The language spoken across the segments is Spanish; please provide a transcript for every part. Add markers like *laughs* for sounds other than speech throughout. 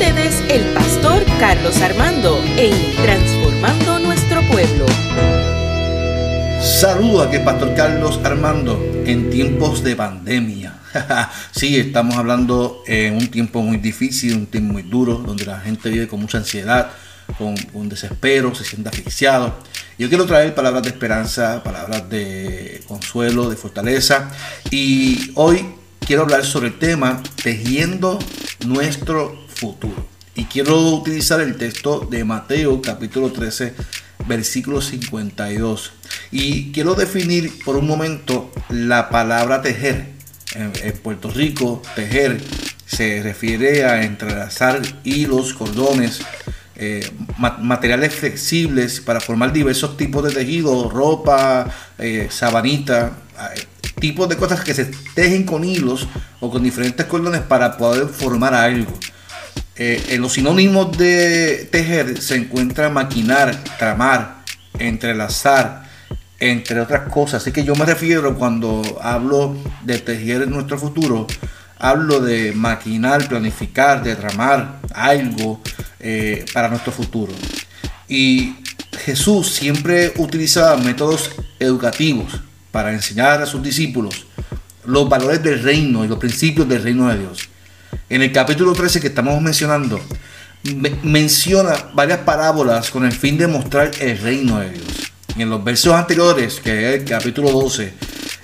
ustedes el pastor Carlos Armando en Transformando Nuestro Pueblo. Saludos aquí, Pastor Carlos Armando, en tiempos de pandemia. *laughs* sí, estamos hablando en un tiempo muy difícil, un tiempo muy duro, donde la gente vive con mucha ansiedad, con, con desespero, se siente asfixiado. Yo quiero traer palabras de esperanza, palabras de consuelo, de fortaleza. Y hoy quiero hablar sobre el tema tejiendo nuestro futuro. Y quiero utilizar el texto de Mateo capítulo 13, versículo 52. Y quiero definir por un momento la palabra tejer. En, Puerto Rico, tejer se refiere a entrelazar hilos, cordones, eh, materiales flexibles para formar diversos tipos de tejidos, ropa, eh, sabanita, eh, tipos de cosas que se tejen con hilos o con diferentes cordones para poder formar algo. Eh, en los sinónimos de tejer se encuentra maquinar, tramar, entrelazar, entre otras cosas. Así que yo me refiero cuando hablo de tejer en nuestro futuro, hablo de maquinar, planificar, de tramar algo eh, para nuestro futuro. Y Jesús siempre utilizaba métodos educativos para enseñar a sus discípulos los valores del reino y los principios del reino de Dios. En el capítulo 13 que estamos mencionando, menciona varias parábolas con el fin de mostrar el reino de Dios. Y en los versos anteriores, que es el capítulo 12,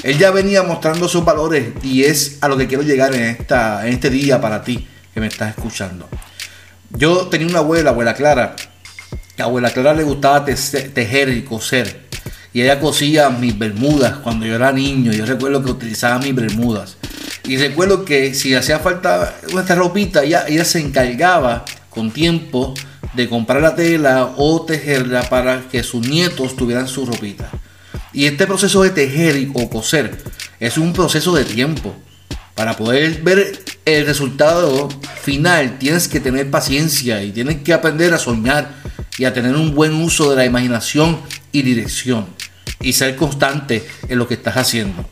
él ya venía mostrando sus valores y es a lo que quiero llegar en, esta, en este día para ti que me estás escuchando. Yo tenía una abuela, abuela Clara, a abuela Clara le gustaba tejer y coser. Y ella cosía mis bermudas cuando yo era niño. Yo recuerdo que utilizaba mis bermudas. Y recuerdo que si hacía falta nuestra ropita, ella, ella se encargaba con tiempo de comprar la tela o tejerla para que sus nietos tuvieran su ropita. Y este proceso de tejer o coser es un proceso de tiempo. Para poder ver el resultado final tienes que tener paciencia y tienes que aprender a soñar y a tener un buen uso de la imaginación y dirección y ser constante en lo que estás haciendo.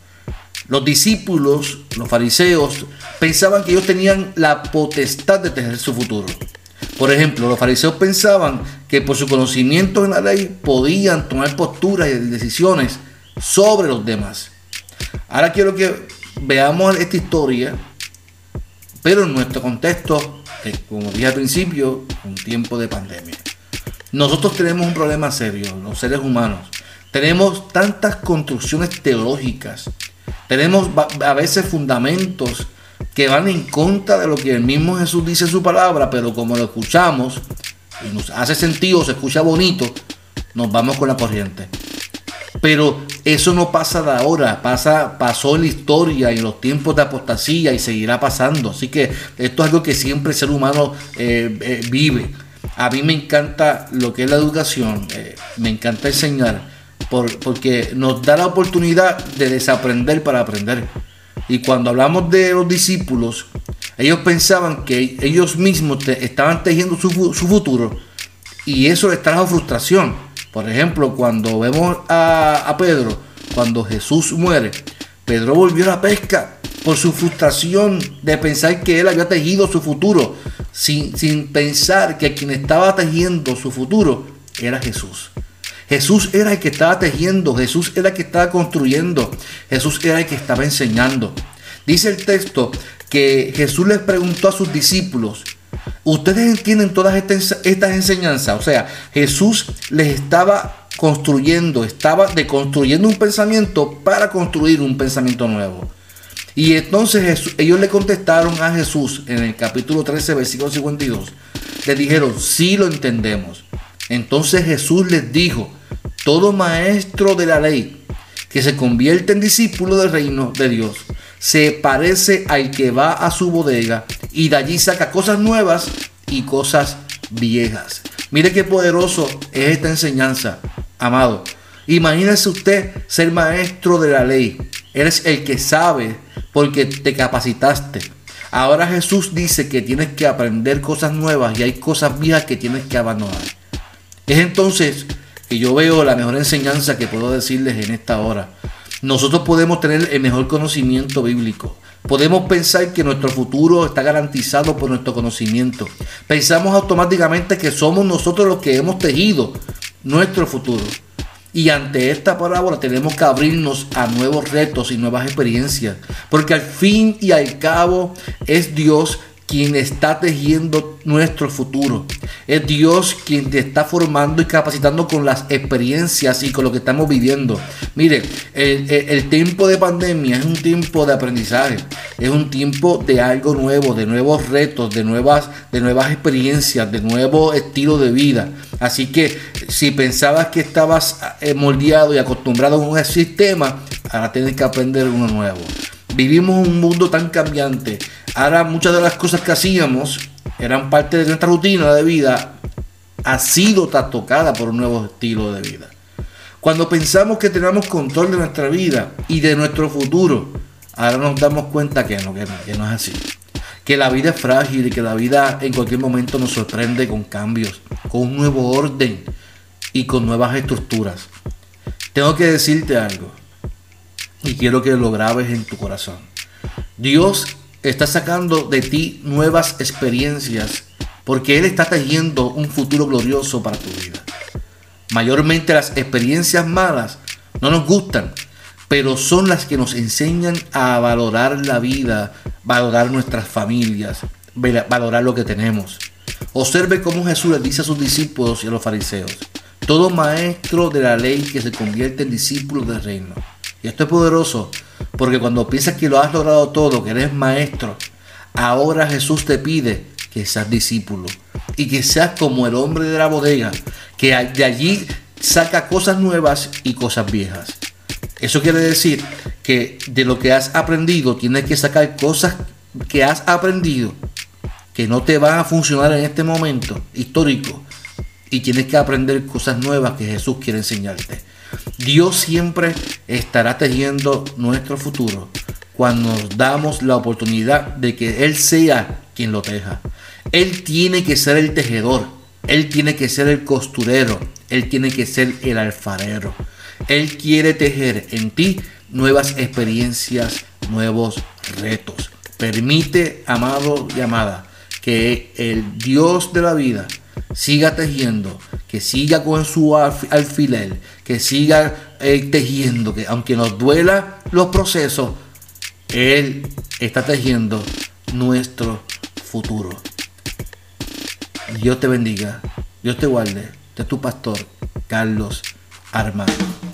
Los discípulos, los fariseos, pensaban que ellos tenían la potestad de tener su futuro. Por ejemplo, los fariseos pensaban que por su conocimiento en la ley podían tomar posturas y decisiones sobre los demás. Ahora quiero que veamos esta historia, pero en nuestro contexto, como dije al principio, un tiempo de pandemia. Nosotros tenemos un problema serio, los seres humanos. Tenemos tantas construcciones teológicas, tenemos a veces fundamentos que van en contra de lo que el mismo Jesús dice en su palabra, pero como lo escuchamos y nos hace sentido, se escucha bonito, nos vamos con la corriente. Pero eso no pasa de ahora, pasa, pasó en la historia en los tiempos de apostasía y seguirá pasando. Así que esto es algo que siempre el ser humano eh, eh, vive. A mí me encanta lo que es la educación, eh, me encanta enseñar porque nos da la oportunidad de desaprender para aprender. Y cuando hablamos de los discípulos, ellos pensaban que ellos mismos estaban tejiendo su, futuro y eso les trajo frustración. Por ejemplo, cuando vemos a, Pedro, cuando Jesús muere, Pedro volvió a la pesca por su frustración de pensar que él había tejido su futuro, sin, sin pensar que quien estaba tejiendo su futuro era Jesús. Jesús era el que estaba tejiendo, Jesús era el que estaba construyendo, Jesús era el que estaba enseñando. Dice el texto que Jesús les preguntó a sus discípulos, ¿ustedes entienden todas estas enseñanzas? O sea, Jesús les estaba construyendo, estaba deconstruyendo un pensamiento para construir un pensamiento nuevo. Y entonces ellos le contestaron a Jesús en el capítulo 13, versículo 52. Le dijeron, sí lo entendemos. Entonces Jesús les dijo, todo maestro de la ley que se convierte en discípulo del reino de Dios se parece al que va a su bodega y de allí saca cosas nuevas y cosas viejas. Mire qué poderoso es esta enseñanza, amado. Imagínese usted ser maestro de la ley. Eres el que sabe porque te capacitaste. Ahora Jesús dice que tienes que aprender cosas nuevas y hay cosas viejas que tienes que abandonar. Es entonces que yo veo la mejor enseñanza que puedo decirles en esta hora. Nosotros podemos tener el mejor conocimiento bíblico, Podemos pensar que nuestro futuro está garantizado por nuestro conocimiento. Pensamos automáticamente que somos nosotros los que hemos tejido nuestro futuro. Y ante esta parábola tenemos que abrirnos a nuevos retos y nuevas experiencias. Porque al fin y al cabo es Dios quien está tejiendo nuestro futuro. Es Dios quien te está formando y capacitando con las experiencias y con lo que estamos viviendo. Mire, el, tiempo de pandemia es un tiempo de aprendizaje, es un tiempo de algo nuevo, de nuevos retos, de nuevas, de nuevas experiencias, de nuevo estilo de vida. Así que si pensabas que estabas eh, moldeado y acostumbrado a un sistema, ahora tienes que aprender uno nuevo. Vivimos un mundo tan cambiante Ahora muchas de las cosas que hacíamos eran parte de nuestra rutina de vida, ha sido tocada por un nuevo estilo de vida. Cuando pensamos que tenemos control de nuestra vida y de nuestro futuro, ahora nos damos cuenta que no, que no, que no es así. Que la vida es frágil y que la vida en cualquier momento nos sorprende con cambios, con un nuevo orden y con nuevas estructuras. Tengo que decirte algo y quiero que lo grabes en tu corazón. Dios está sacando de ti nuevas experiencias porque Él está tejiendo un futuro glorioso para tu vida. Mayormente las experiencias malas no nos gustan, pero son las que nos enseñan a valorar la vida, valorar nuestras familias, valorar lo que tenemos. Observe cómo Jesús le dice a sus discípulos y a los fariseos, todo maestro de la ley que se convierte en discípulo del reino. Y esto es poderoso porque cuando piensas que lo has logrado todo, que eres maestro, ahora Jesús te pide que seas discípulo y que seas como el hombre de la bodega, que de allí saca cosas nuevas y cosas viejas. Eso quiere decir que de lo que has aprendido tienes que sacar cosas que has aprendido que no te van a funcionar en este momento histórico y tienes que aprender cosas nuevas que Jesús quiere enseñarte. Dios siempre estará tejiendo nuestro futuro cuando nos damos la oportunidad de que Él sea quien lo teja. Él tiene que ser el tejedor, Él tiene que ser el costurero, Él tiene que ser el alfarero. Él quiere tejer en ti nuevas experiencias, nuevos retos. Permite, amado y amada, que el Dios de la vida siga tejiendo, que siga con su alfiler, que siga eh, tejiendo, que aunque nos duela los procesos, Él está tejiendo nuestro futuro. Dios te bendiga, Dios te guarde. Este es tu pastor, Carlos Armando.